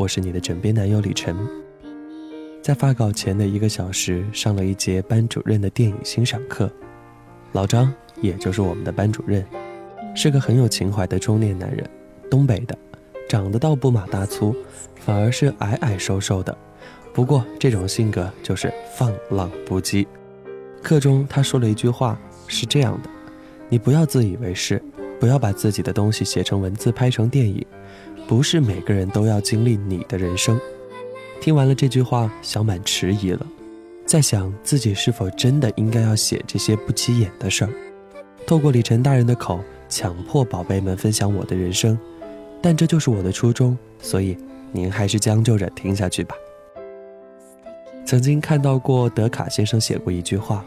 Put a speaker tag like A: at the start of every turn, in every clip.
A: 我是你的枕边男友李晨，在发稿前的一个小时上了一节班主任的电影欣赏课。老张，也就是我们的班主任，是个很有情怀的中年男人，东北的，长得倒不马大粗，反而是矮矮瘦瘦的。不过这种性格就是放浪不羁。课中他说了一句话，是这样的：你不要自以为是，不要把自己的东西写成文字拍成电影。不是每个人都要经历你的人生。听完了这句话，小满迟疑了，在想自己是否真的应该要写这些不起眼的事儿。透过李晨大人的口，强迫宝贝们分享我的人生，但这就是我的初衷，所以您还是将就着听下去吧。曾经看到过德卡先生写过一句话：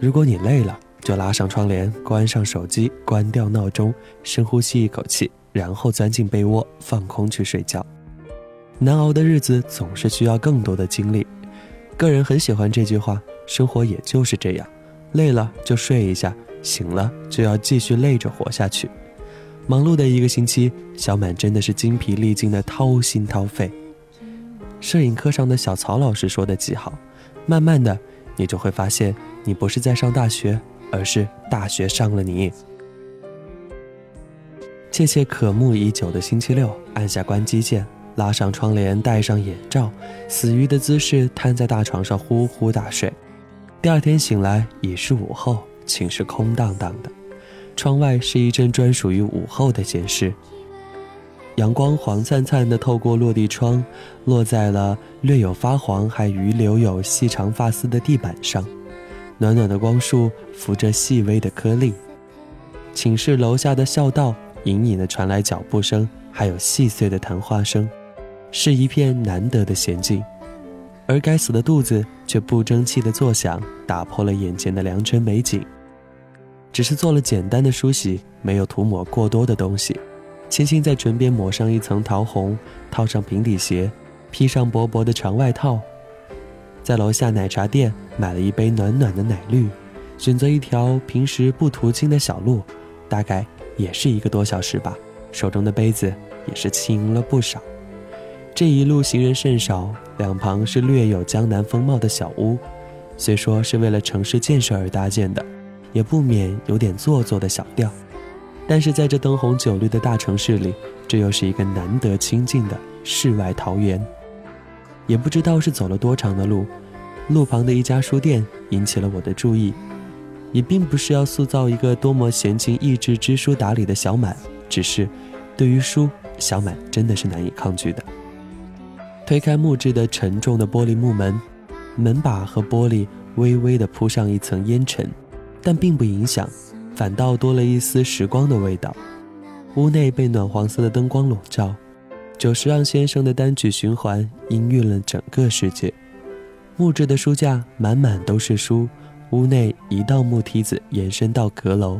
A: 如果你累了，就拉上窗帘，关上手机，关掉闹钟，深呼吸一口气。然后钻进被窝，放空去睡觉。难熬的日子总是需要更多的精力。个人很喜欢这句话：生活也就是这样，累了就睡一下，醒了就要继续累着活下去。忙碌的一个星期，小满真的是精疲力尽的掏心掏肺。摄影课上的小曹老师说的极好：慢慢的，你就会发现，你不是在上大学，而是大学上了你。切切渴慕已久的星期六，按下关机键，拉上窗帘，戴上眼罩，死鱼的姿势瘫在大床上呼呼大睡。第二天醒来已是午后，寝室空荡荡的，窗外是一阵专属于午后的闲适。阳光黄灿灿的透过落地窗，落在了略有发黄还余留有细长发丝的地板上，暖暖的光束拂着细微的颗粒。寝室楼下的校道。隐隐的传来脚步声，还有细碎的谈话声，是一片难得的闲静。而该死的肚子却不争气的作响，打破了眼前的良辰美景。只是做了简单的梳洗，没有涂抹过多的东西，轻轻在唇边抹上一层桃红，套上平底鞋，披上薄薄的长外套，在楼下奶茶店买了一杯暖暖的奶绿，选择一条平时不途经的小路，大概。也是一个多小时吧，手中的杯子也是轻了不少。这一路行人甚少，两旁是略有江南风貌的小屋，虽说是为了城市建设而搭建的，也不免有点做作的小调。但是在这灯红酒绿的大城市里，这又是一个难得清静的世外桃源。也不知道是走了多长的路，路旁的一家书店引起了我的注意。也并不是要塑造一个多么闲情逸致、知书达理的小满，只是，对于书，小满真的是难以抗拒的。推开木质的沉重的玻璃木门，门把和玻璃微微的铺上一层烟尘，但并不影响，反倒多了一丝时光的味道。屋内被暖黄色的灯光笼罩，久石让先生的单曲循环氤氲了整个世界。木质的书架满满都是书。屋内一道木梯子延伸到阁楼，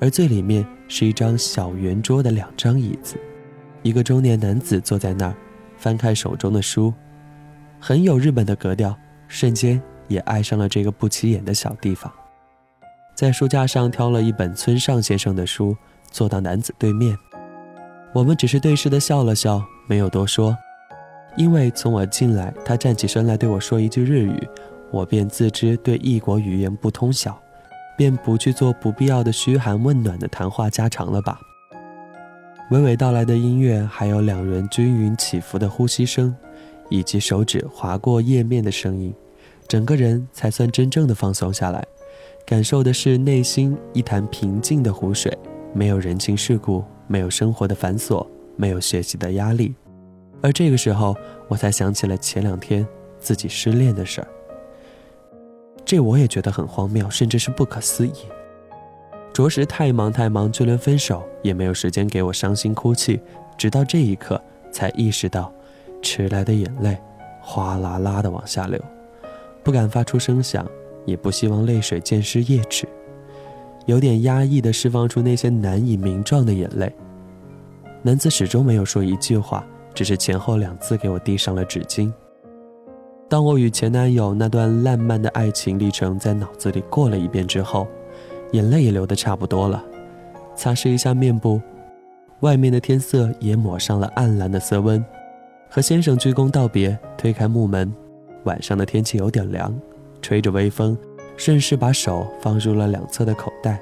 A: 而最里面是一张小圆桌的两张椅子，一个中年男子坐在那儿，翻开手中的书，很有日本的格调，瞬间也爱上了这个不起眼的小地方。在书架上挑了一本村上先生的书，坐到男子对面，我们只是对视的笑了笑，没有多说，因为从我进来，他站起身来对我说一句日语。我便自知对异国语言不通晓，便不去做不必要的嘘寒问暖的谈话家常了吧。娓娓道来的音乐，还有两人均匀起伏的呼吸声，以及手指划过页面的声音，整个人才算真正的放松下来，感受的是内心一潭平静的湖水，没有人情世故，没有生活的繁琐，没有学习的压力。而这个时候，我才想起了前两天自己失恋的事儿。这我也觉得很荒谬，甚至是不可思议。着实太忙太忙，就连分手也没有时间给我伤心哭泣。直到这一刻，才意识到，迟来的眼泪，
B: 哗啦啦的往下流，不敢发出声响，也不希望泪水溅湿页纸，有点压抑的释放出那些难以名状的眼泪。男子始终没有说一句话，只是前后两次给我递上了纸巾。当我与前男友那段烂漫的爱情历程在脑子里过了一遍之后，眼泪也流得差不多了，擦拭一下面部，外面的天色也抹上了暗蓝的色温。和先生鞠躬道别，推开木门。晚上的天气有点凉，吹着微风，顺势把手放入了两侧的口袋，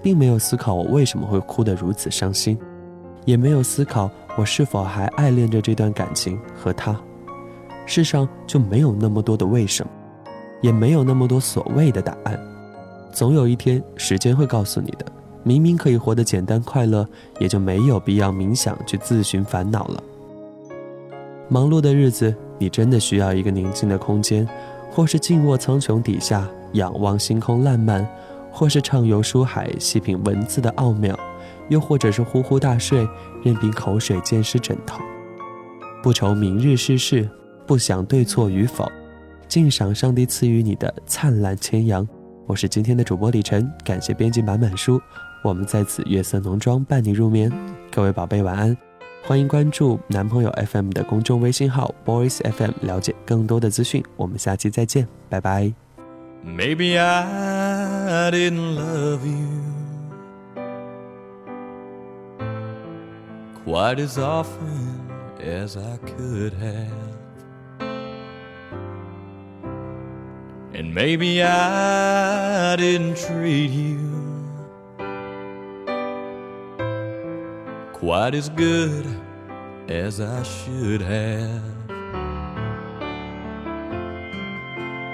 B: 并没有思考我为什么会哭得如此伤心，也没有思考我是否还爱恋着这段感情和他。世上就没有那么多的为什么，也没有那么多所谓的答案。总有一天，时间会告诉你的。明明可以活得简单快乐，也就没有必要冥想去自寻烦恼了。忙碌的日子，你真的需要一个宁静的空间，或是静卧苍穹底下仰望星空烂漫，或是畅游书海细品文字的奥妙，又或者是呼呼大睡，任凭口水溅湿枕头，不愁明日世事，不想对错与否，尽赏上帝赐予你的灿烂千阳。我是今天的主播李晨，感谢编辑满满书，我们在此月色浓妆伴你入眠，各位宝贝晚安。欢迎关注男朋友 FM 的公众微信号 Boys FM，了解更多的资讯。我们下期再见，拜拜。Maybe I didn't love you quite as often as I could have. And maybe I didn't treat you quite as good as I should have.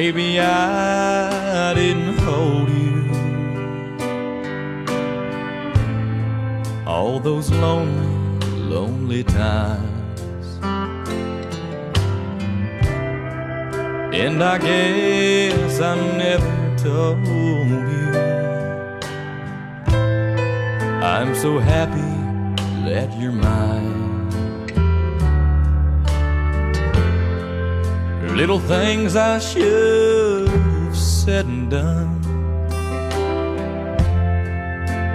B: maybe I didn't hold you all those lonely, lonely times. And I guess I never told you I'm so happy that you're mine. Little things I should have said and done.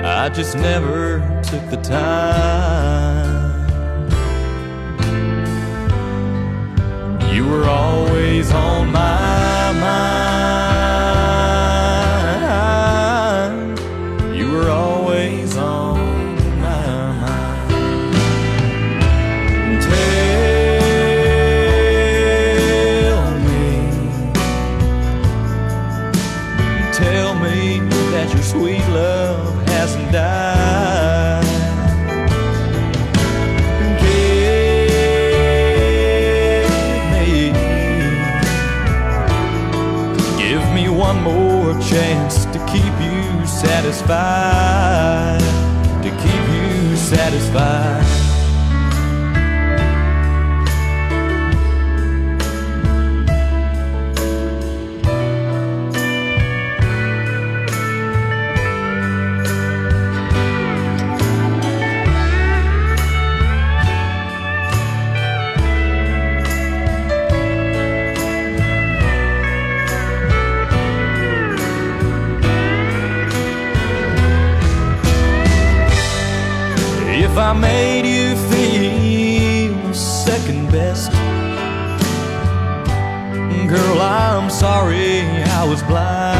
B: I just never took the time. You were always on my mind. Satisfied, I made you feel second best. Girl, I'm sorry I was blind.